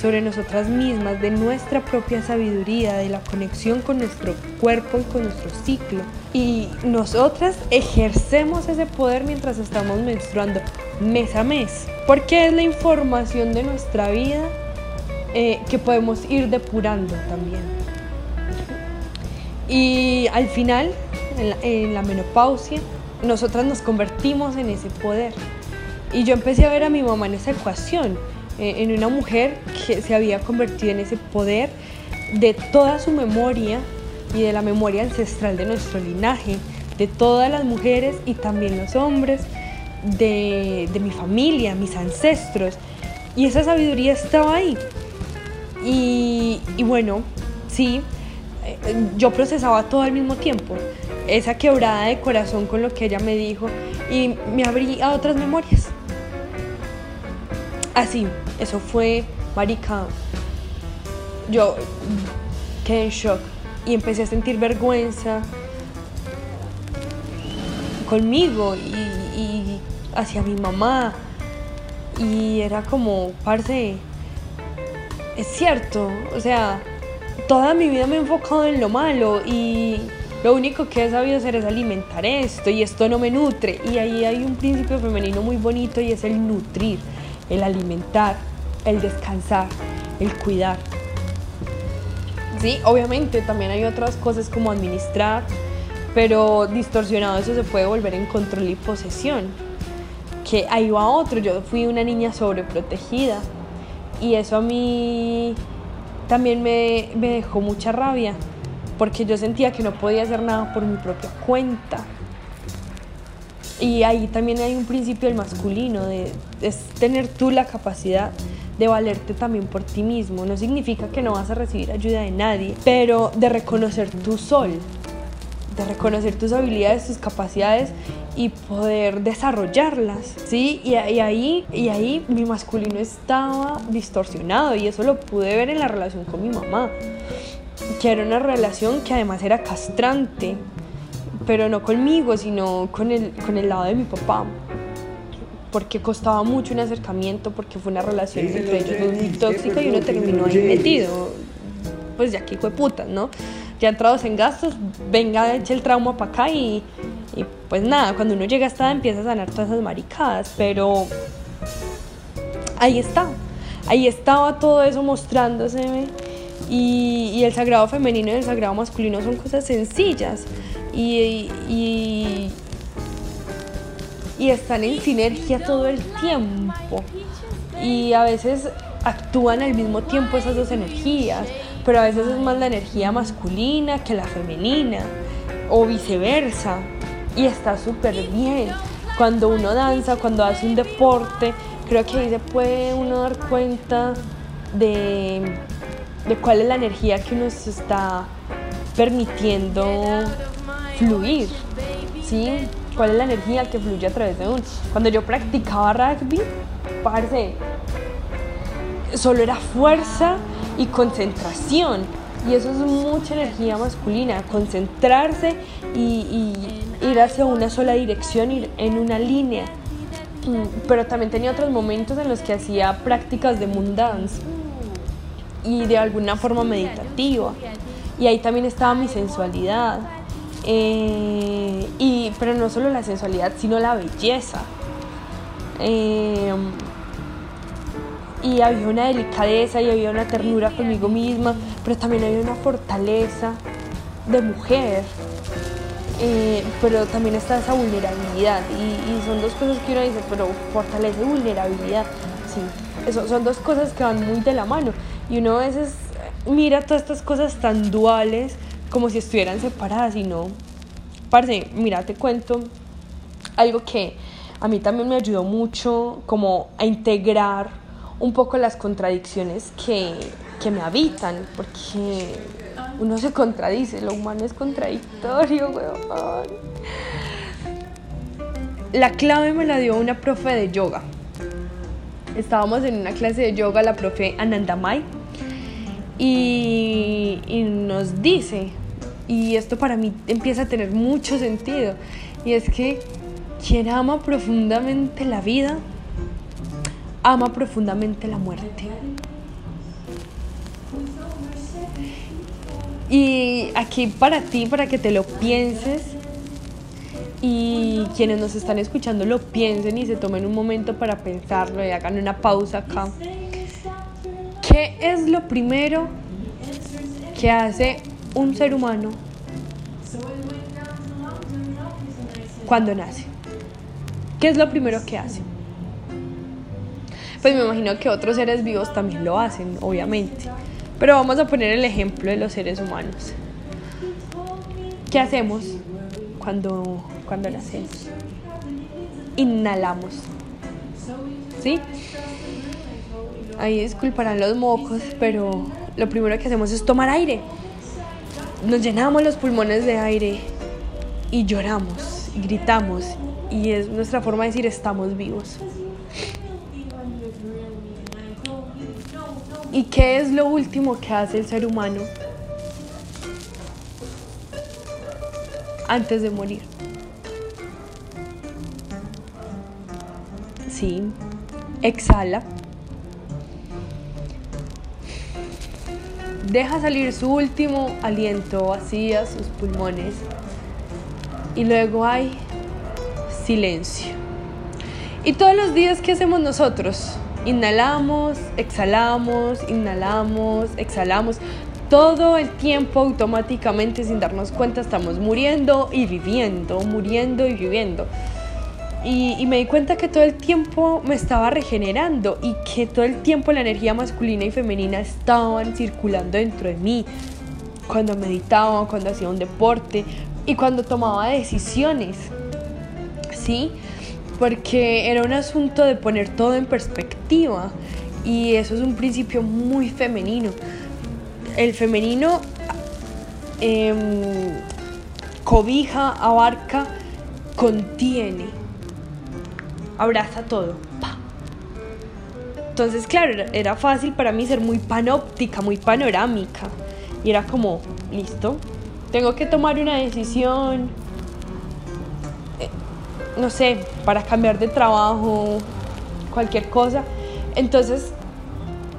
sobre nosotras mismas, de nuestra propia sabiduría, de la conexión con nuestro cuerpo y con nuestro ciclo. Y nosotras ejercemos ese poder mientras estamos menstruando, mes a mes, porque es la información de nuestra vida eh, que podemos ir depurando también. Y al final, en la, en la menopausia, nosotras nos convertimos en ese poder. Y yo empecé a ver a mi mamá en esa ecuación, eh, en una mujer que se había convertido en ese poder de toda su memoria y de la memoria ancestral de nuestro linaje, de todas las mujeres y también los hombres, de, mi familia, mis ancestros. Y esa sabiduría estaba ahí. Y, y bueno, sí, eh, yo procesaba todo al mismo tiempo, esa quebrada de corazón con lo que ella me dijo y me abrí a otras memorias. Así, eso fue, marica, yo quedé en shock y empecé a sentir vergüenza conmigo y, y hacia mi mamá y era como, parce, es cierto, o sea, toda mi vida me he enfocado en lo malo y lo único que he sabido hacer es alimentar esto y esto no me nutre. Y ahí hay un principio femenino muy bonito y es el nutrir, el alimentar, el descansar, el cuidar. Sí, obviamente también hay otras cosas como administrar, pero distorsionado eso se puede volver en control y posesión. Que ahí va otro, yo fui una niña sobreprotegida y eso a mí también me, me dejó mucha rabia porque yo sentía que no podía hacer nada por mi propia cuenta. Y ahí también hay un principio del masculino, de es tener tú la capacidad de valerte también por ti mismo. No significa que no vas a recibir ayuda de nadie, pero de reconocer tu sol, de reconocer tus habilidades, tus capacidades y poder desarrollarlas, ¿sí? Y, ahí, y ahí mi masculino estaba distorsionado y eso lo pude ver en la relación con mi mamá que era una relación que además era castrante, pero no conmigo, sino con el, con el lado de mi papá. Porque costaba mucho un acercamiento, porque fue una relación entre ellos muy tóxica y uno terminó ahí metido. Pues ya que de putas, ¿no? Ya entrados en gastos, venga, eche el trauma para acá y, y pues nada, cuando uno llega a esta empieza a sanar todas esas maricadas, pero ahí está, ahí estaba todo eso mostrándose y, y el sagrado femenino y el sagrado masculino son cosas sencillas y, y, y están en sinergia todo el tiempo y a veces actúan al mismo tiempo esas dos energías, pero a veces es más la energía masculina que la femenina o viceversa y está súper bien. Cuando uno danza, cuando hace un deporte, creo que ahí se puede uno dar cuenta de, de cuál es la energía que uno está permitiendo fluir, ¿sí? ¿Cuál es la energía que fluye a través de uno? Cuando yo practicaba rugby, parce, solo era fuerza y concentración. Y eso es mucha energía masculina, concentrarse y, y ir hacia una sola dirección, ir en una línea. Mm, Pero también tenía otros momentos en los que hacía prácticas de moon dance y de alguna forma meditativa. Y ahí también estaba mi sensualidad. Eh, y, pero no solo la sensualidad, sino la belleza. Eh, y había una delicadeza y había una ternura conmigo misma, pero también había una fortaleza de mujer. Eh, pero también está esa vulnerabilidad y, y son dos cosas que uno dice, pero fortaleza y vulnerabilidad, sí, eso, son dos cosas que van muy de la mano y uno a veces mira todas estas cosas tan duales como si estuvieran separadas y no. Parce, mira, te cuento algo que a mí también me ayudó mucho como a integrar un poco las contradicciones que, que me habitan, porque uno se contradice, lo humano es contradictorio, weón. La clave me la dio una profe de yoga. Estábamos en una clase de yoga, la profe Anandamai, y, y nos dice, y esto para mí empieza a tener mucho sentido, y es que quien ama profundamente la vida, ama profundamente la muerte. Y aquí para ti, para que te lo pienses y quienes nos están escuchando lo piensen y se tomen un momento para pensarlo y hagan una pausa acá. ¿Qué es lo primero que hace un ser humano cuando nace? ¿Qué es lo primero que hace? Pues me imagino que otros seres vivos también lo hacen, obviamente. Pero vamos a poner el ejemplo de los seres humanos. ¿Qué hacemos cuando, cuando nacemos? Inhalamos. ¿Sí? Ahí disculparán los mocos, pero lo primero que hacemos es tomar aire. Nos llenamos los pulmones de aire y lloramos, gritamos. Y es nuestra forma de decir estamos vivos. ¿Y qué es lo último que hace el ser humano antes de morir? Sí, exhala. Deja salir su último aliento, vacía sus pulmones. Y luego hay silencio. ¿Y todos los días qué hacemos nosotros? Inhalamos, exhalamos, inhalamos, exhalamos. Todo el tiempo automáticamente sin darnos cuenta estamos muriendo y viviendo, muriendo y viviendo. Y, me di cuenta que todo el tiempo me estaba regenerando y que todo el tiempo la energía masculina y femenina estaban circulando dentro de mí. Cuando meditaba, cuando hacía un deporte y cuando tomaba decisiones. ¿Sí? porque era un asunto de poner todo en perspectiva y eso es un principio muy femenino. El femenino eh, cobija, abarca, contiene, abraza todo. Entonces, claro, era fácil para mí ser muy panóptica, muy panorámica. Y era como, listo, tengo que tomar una decisión, eh, no sé, para cambiar de trabajo, cualquier cosa. Entonces,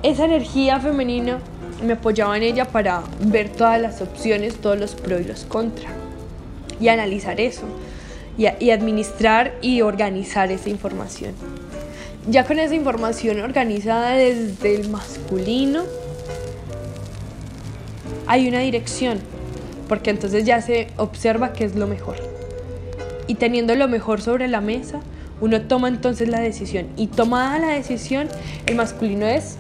esa energía femenina me apoyaba en ella para ver todas las opciones, todos los pros y los contras y analizar eso y, administrar y organizar esa información. Ya con esa información organizada desde el masculino, hay una dirección, porque entonces ya se observa qué es lo mejor. Y teniendo lo mejor sobre la mesa, uno toma entonces la decisión. Y tomada la decisión, el masculino es,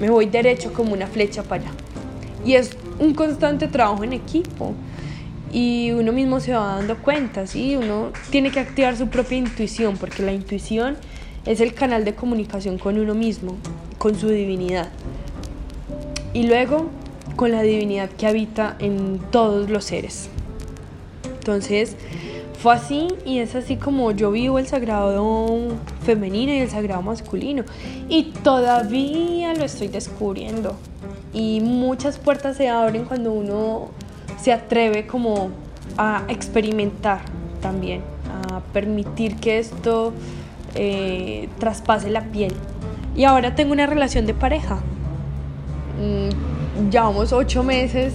me voy derecho como una flecha para allá. Y es un constante trabajo en equipo. Y uno mismo se va dando cuenta, ¿sí? Uno tiene que activar su propia intuición, porque la intuición es el canal de comunicación con uno mismo, con su divinidad. Y luego con la divinidad que habita en todos los seres. Entonces, fue así y es así como yo vivo el sagrado femenino y el sagrado masculino. Y todavía lo estoy descubriendo. Y muchas puertas se abren cuando uno se atreve como a experimentar también, a permitir que esto eh, traspase la piel. Y ahora tengo una relación de pareja. Mm, llevamos ocho meses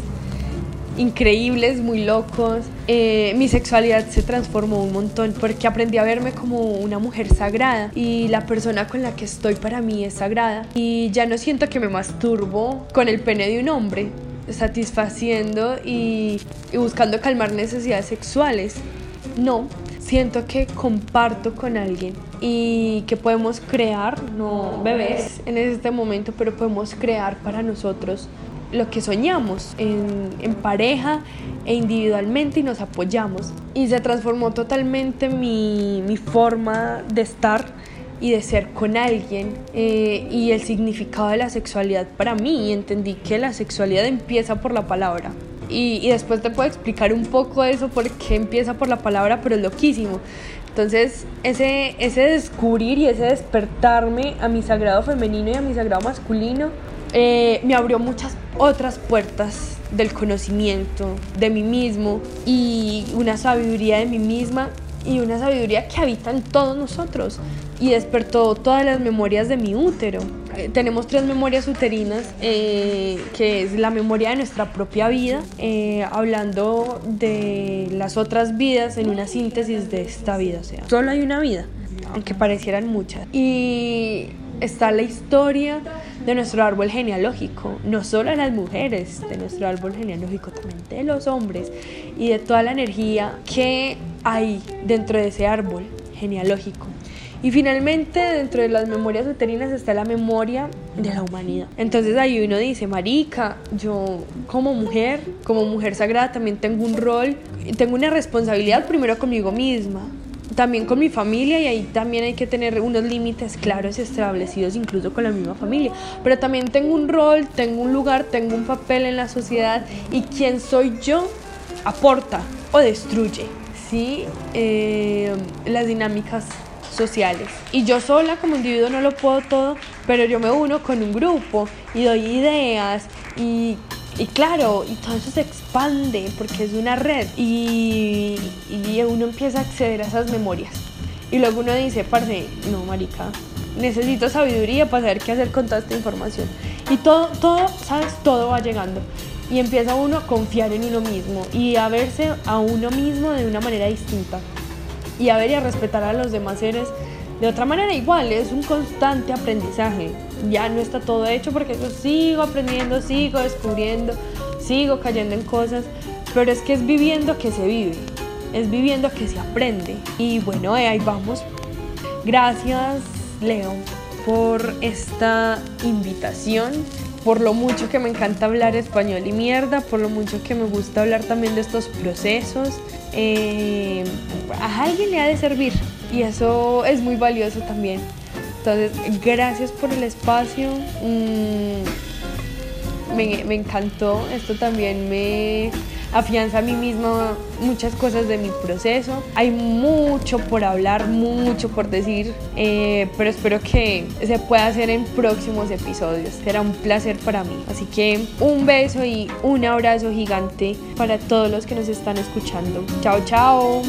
increíbles, muy locos. Eh, mi sexualidad se transformó un montón porque aprendí a verme como una mujer sagrada y la persona con la que estoy para mí es sagrada. Y ya no siento que me masturbo con el pene de un hombre, satisfaciendo y, buscando calmar necesidades sexuales. No, siento que comparto con alguien y que podemos crear, no bebés en este momento, pero podemos crear para nosotros lo que soñamos en, en, pareja e individualmente y nos apoyamos. Y se transformó totalmente mi, mi forma de estar y de ser con alguien eh, y el significado de la sexualidad para mí. Entendí que la sexualidad empieza por la palabra. Y, y después te puedo explicar un poco eso, por qué empieza por la palabra, pero es loquísimo. Entonces, ese, ese descubrir y ese despertarme a mi sagrado femenino y a mi sagrado masculino eh, me abrió muchas otras puertas del conocimiento de mí mismo y una sabiduría de mí misma y una sabiduría que habita en todos nosotros y despertó todas las memorias de mi útero. Eh, tenemos tres memorias uterinas, eh, que es la memoria de nuestra propia vida, eh, hablando de las otras vidas en una síntesis de esta vida, o sea, solo hay una vida, aunque parecieran muchas. Y está la historia de nuestro árbol genealógico, no solo de las mujeres, de nuestro árbol genealógico, también de los hombres y de toda la energía que hay dentro de ese árbol genealógico. Y finalmente, dentro de las memorias uterinas está la memoria de la humanidad. Entonces ahí uno dice, marica, yo como mujer, como mujer sagrada, también tengo un rol, tengo una responsabilidad primero conmigo misma, también con mi familia y ahí también hay que tener unos límites claros establecidos incluso con la misma familia. Pero también tengo un rol, tengo un lugar, tengo un papel en la sociedad y quién soy yo aporta o destruye, ¿sí? Eh, las dinámicas sociales. Y yo sola como individuo no lo puedo todo, pero yo me uno con un grupo y doy ideas y y claro, y todo eso se expande porque es una red y, y, uno empieza a acceder a esas memorias. Y luego uno dice, parce, no, marica, necesito sabiduría para saber qué hacer con toda esta información. Y todo, todo, ¿sabes? Todo va llegando. Y empieza uno a confiar en uno mismo y a verse a uno mismo de una manera distinta. Y a ver y a respetar a los demás seres de otra manera igual, es un constante aprendizaje. Ya no está todo hecho porque yo sigo aprendiendo, sigo descubriendo, sigo cayendo en cosas, pero es que es viviendo que se vive, es viviendo que se aprende. Y bueno, ahí vamos. Gracias, Leo, por esta invitación, por lo mucho que me encanta hablar español y mierda, por lo mucho que me gusta hablar también de estos procesos. Eh, a alguien le ha de servir y eso es muy valioso también. Entonces, gracias por el espacio. Mm, me, me, encantó. Esto también me afianza a mí misma muchas cosas de mi proceso. Hay mucho por hablar, mucho por decir, eh, pero espero que se pueda hacer en próximos episodios. Será un placer para mí. Así que un beso y un abrazo gigante para todos los que nos están escuchando. Chao, chao.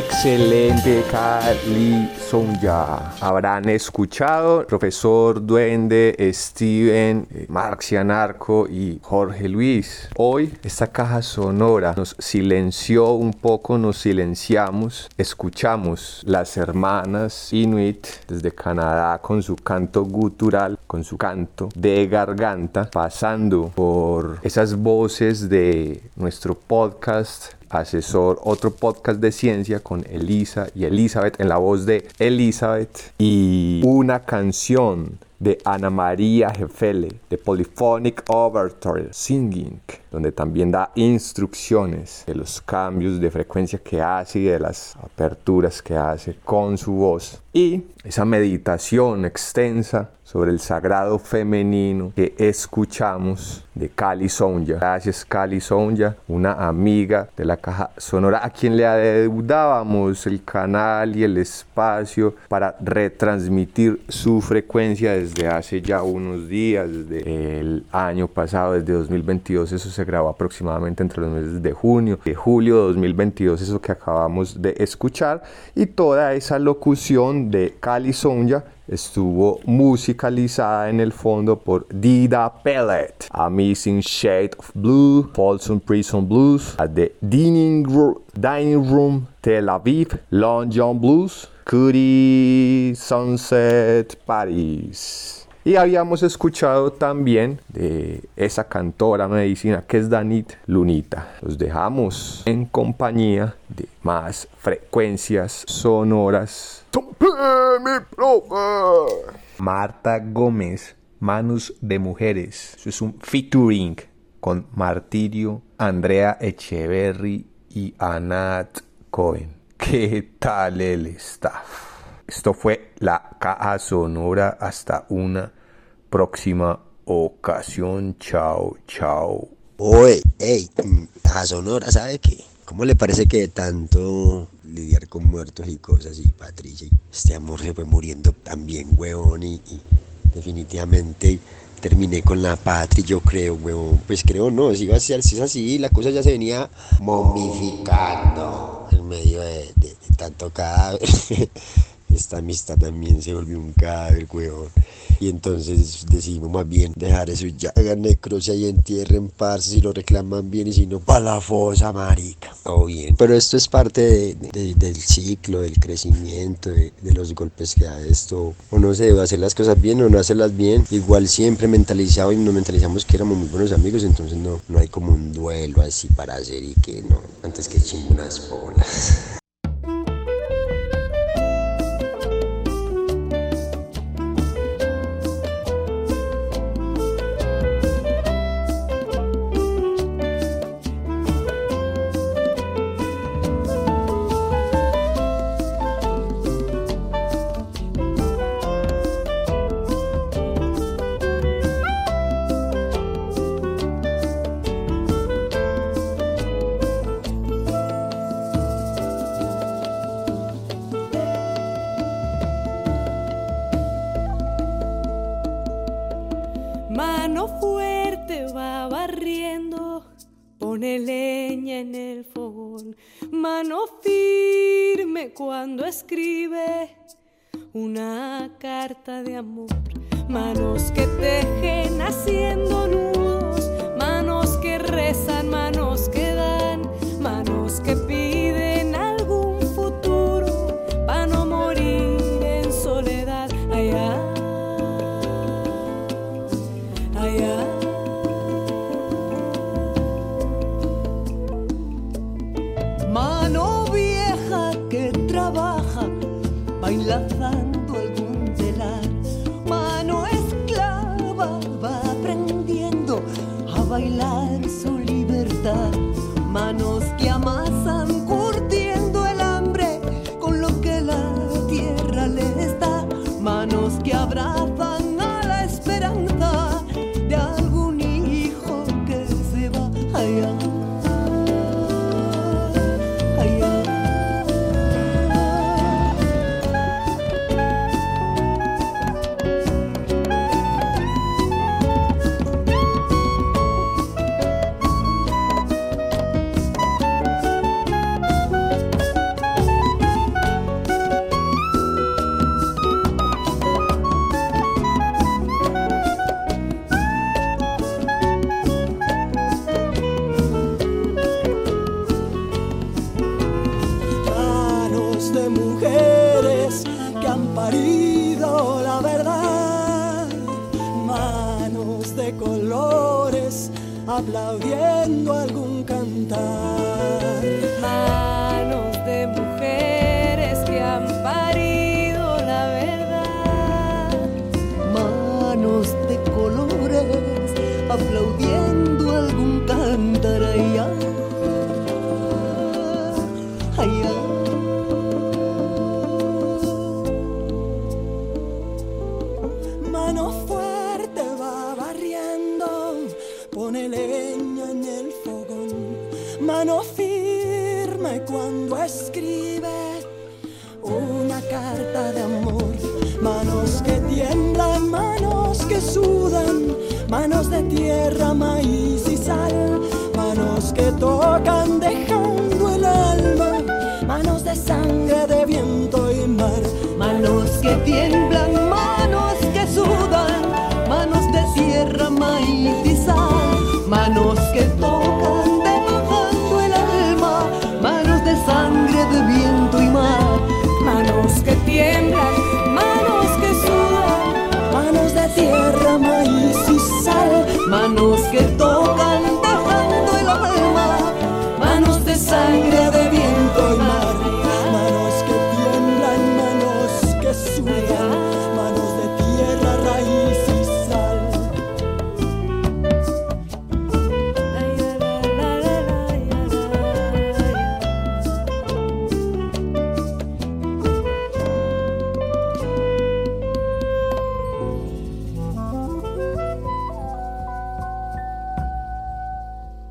Excelente Cali Sonja. Habrán escuchado profesor Duende, Steven, eh, Marxianarco y Jorge Luis. Hoy esta caja sonora nos silenció un poco, nos silenciamos, escuchamos las hermanas Inuit desde Canadá con su canto gutural, con su canto de garganta, pasando por esas voces de nuestro podcast asesor, otro podcast de ciencia con Elisa y Elizabeth en la voz de Elizabeth y una canción de Ana María Jefele de Polyphonic Overture Singing, donde también da instrucciones de los cambios de frecuencia que hace y de las aperturas que hace con su voz. Y esa meditación extensa sobre el sagrado femenino que escuchamos de Cali Sonja. Gracias Cali Sonja, una amiga de la caja sonora a quien le adeudábamos el canal y el espacio para retransmitir su frecuencia desde hace ya unos días, desde el año pasado, desde 2022. Eso se grabó aproximadamente entre los meses de junio, de julio de 2022, eso que acabamos de escuchar. Y toda esa locución de Cali Sonja estuvo musicalizada en el fondo por Dida Pellet, Amazing Shade of Blue, Folsom Prison Blues, at the Dining, Ro- Dining Room Tel Aviv, London Blues, Curry Sunset Paris. Y habíamos escuchado también de esa cantora medicina que es Danit Lunita. Los dejamos en compañía de más frecuencias sonoras. Marta Gómez, Manos de Mujeres. Eso es un featuring con Martirio, Andrea Echeverry y Anat Cohen. ¿Qué tal el staff? Esto fue la caja sonora. Hasta una próxima ocasión. Chao, chao. Oye, hey, caja sonora, ¿sabe qué? ¿Cómo le parece que de tanto lidiar con muertos y cosas y Patricia, este amor se fue muriendo también, huevón, y, definitivamente terminé con la Patri, yo creo, huevón. Pues creo no, si, iba a ser, si es así, la cosa ya se venía momificando en medio de, de- de tanto cadáver. Esta amistad también se volvió un cadáver, huevón. Y entonces decidimos más bien dejar eso ya hagan necrosia y entierren parce si lo reclaman bien y si no, pa' la fosa, marica. Todo bien. Pero esto es parte de- de- del ciclo, del crecimiento, de, los golpes que da esto. O no sé, o hacer las cosas bien o no hacerlas bien. Igual siempre mentalizado y nos mentalizamos que éramos muy buenos amigos, entonces no, no hay como un duelo así para hacer y que no, antes que chingo unas bolas. una carta de amor. Manos que tejen haciendo nudos, manos que rezan, manos que mujeres que han parido la verdad. Manos de colores aplaudiendo algún cantar. Manos de tierra, maíz y sal. Manos que tocan dejando el alma, manos de sangre, de viento y mar. Manos que tiemblan, manos que sudan, manos de tierra, maíz y sal. Manos que tocan los que todos